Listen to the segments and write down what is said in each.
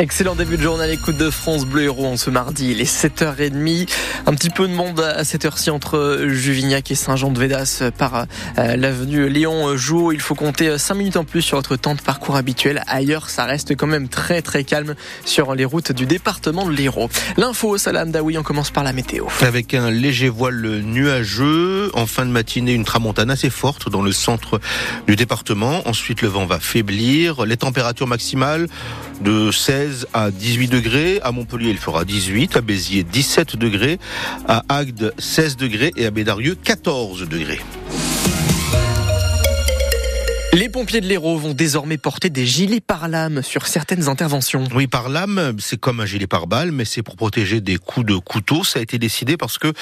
Excellent début de journée à l'écoute de France Bleu Héros en ce mardi. Il est 7h30. Un petit peu de monde à cette heure-ci entre Juvignac et Saint-Jean-de-Védas par euh, l'avenue Léon Jouot. Il faut compter 5 minutes en plus sur votre temps de parcours habituel. Ailleurs, ça reste quand même très très calme sur les routes du département de l'Hérault. L'info, Salam Daoui, on commence par la météo. Avec un léger voile nuageux, en fin de matinée, une tramontane assez forte dans le centre du département. Ensuite, le vent va faiblir. Les températures maximales de 16 à 18 degrés. À Montpellier, il fera 18. À Béziers, 17 degrés. À Agde, 16 degrés. Et à Bédarieux, 14 degrés. Les pompiers de l'Hérault vont désormais porter des gilets par lame sur certaines interventions. Oui, par lame, c'est comme un gilet par balle, mais c'est pour protéger des coups de couteau. Ça a été décidé parce que,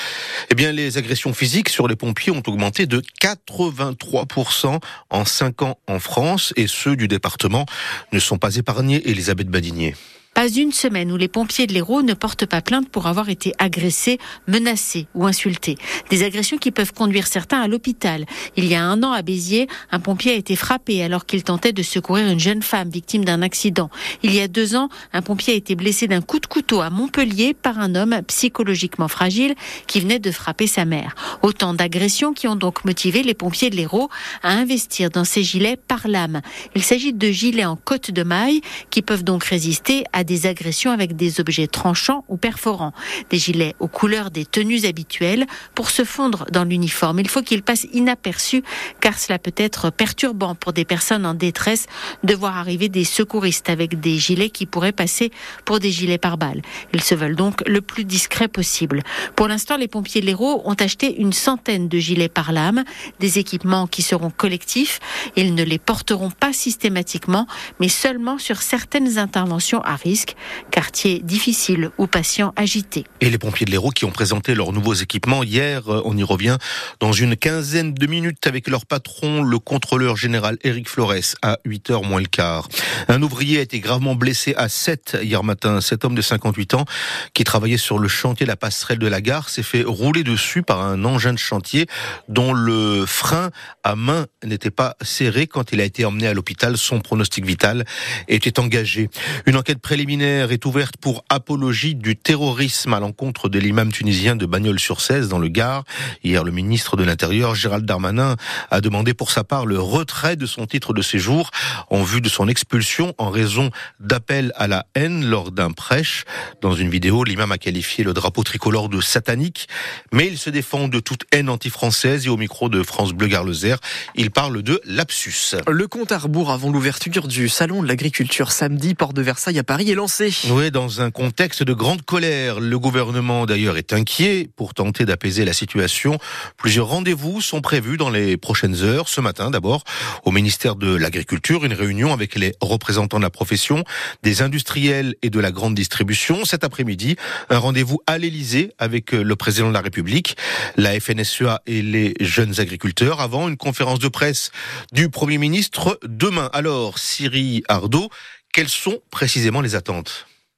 eh bien, les agressions physiques sur les pompiers ont augmenté de 83% en 5 ans en France et ceux du département ne sont pas épargnés. Elisabeth Badinier. Pas une semaine où les pompiers de l'Hérault ne portent pas plainte pour avoir été agressés, menacés ou insultés. Des agressions qui peuvent conduire certains à l'hôpital. Il y a un an à Béziers, un pompier a été frappé alors qu'il tentait de secourir une jeune femme victime d'un accident. Il y a deux ans, un pompier a été blessé d'un coup de couteau à Montpellier par un homme psychologiquement fragile qui venait de frapper sa mère. Autant d'agressions qui ont donc motivé les pompiers de l'Hérault à investir dans ces gilets par lame. Il s'agit de gilets en côte de maille qui peuvent donc résister à des agressions avec des objets tranchants ou perforants. Des gilets aux couleurs des tenues habituelles pour se fondre dans l'uniforme. Il faut qu'ils passent inaperçus car cela peut être perturbant pour des personnes en détresse de voir arriver des secouristes avec des gilets qui pourraient passer pour des gilets par balles. Ils se veulent donc le plus discret possible. Pour l'instant, les pompiers de l'Hérault ont acheté une centaine de gilets par lame, des équipements qui seront collectifs. Ils ne les porteront pas systématiquement, mais seulement sur certaines interventions à quartier difficile ou patients agités. Et les pompiers de l'Hérault qui ont présenté leurs nouveaux équipements hier, euh, on y revient dans une quinzaine de minutes avec leur patron, le contrôleur général Éric Flores, à 8h moins le quart. Un ouvrier a été gravement blessé à 7 hier matin. Cet homme de 58 ans qui travaillait sur le chantier de la passerelle de la gare s'est fait rouler dessus par un engin de chantier dont le frein à main n'était pas serré quand il a été emmené à l'hôpital. Son pronostic vital était engagé. Une enquête préliminaire est ouverte pour apologie du terrorisme à l'encontre de l'imam tunisien de Bagnols-sur-Cèze dans le Gard. Hier, le ministre de l'Intérieur, Gérald Darmanin, a demandé pour sa part le retrait de son titre de séjour en vue de son expulsion en raison d'appels à la haine lors d'un prêche. Dans une vidéo, l'imam a qualifié le drapeau tricolore de satanique, mais il se défend de toute haine anti-française et au micro de France Bleu Garlezer, il parle de lapsus. Le compte à rebours avant l'ouverture du salon de l'agriculture samedi, porte de Versailles à Paris est oui, dans un contexte de grande colère. Le gouvernement d'ailleurs est inquiet pour tenter d'apaiser la situation. Plusieurs rendez-vous sont prévus dans les prochaines heures. Ce matin d'abord au ministère de l'Agriculture, une réunion avec les représentants de la profession, des industriels et de la grande distribution. Cet après-midi, un rendez-vous à l'Elysée avec le président de la République, la FNSEA et les jeunes agriculteurs avant une conférence de presse du Premier ministre demain. Alors, Siri Ardo, quelles sont précisément les attentes?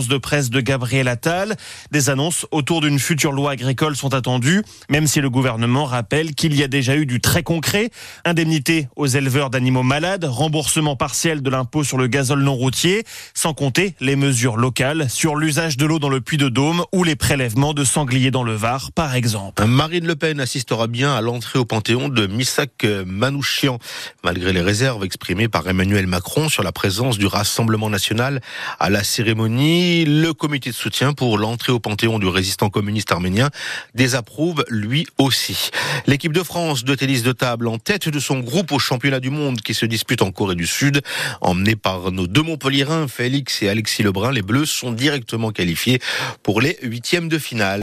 de presse de Gabriel Attal. Des annonces autour d'une future loi agricole sont attendues, même si le gouvernement rappelle qu'il y a déjà eu du très concret. Indemnité aux éleveurs d'animaux malades, remboursement partiel de l'impôt sur le gazole non routier, sans compter les mesures locales sur l'usage de l'eau dans le puits de Dôme ou les prélèvements de sangliers dans le Var, par exemple. Marine Le Pen assistera bien à l'entrée au Panthéon de Missak Manouchian, malgré les réserves exprimées par Emmanuel Macron sur la présence du Rassemblement national à la cérémonie le comité de soutien pour l'entrée au Panthéon du résistant communiste arménien désapprouve lui aussi. L'équipe de France de tennis de table en tête de son groupe au championnat du monde qui se dispute en Corée du Sud, emmené par nos deux Montpellierins, Félix et Alexis Lebrun, les Bleus sont directement qualifiés pour les huitièmes de finale.